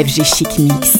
FG Chic Mix.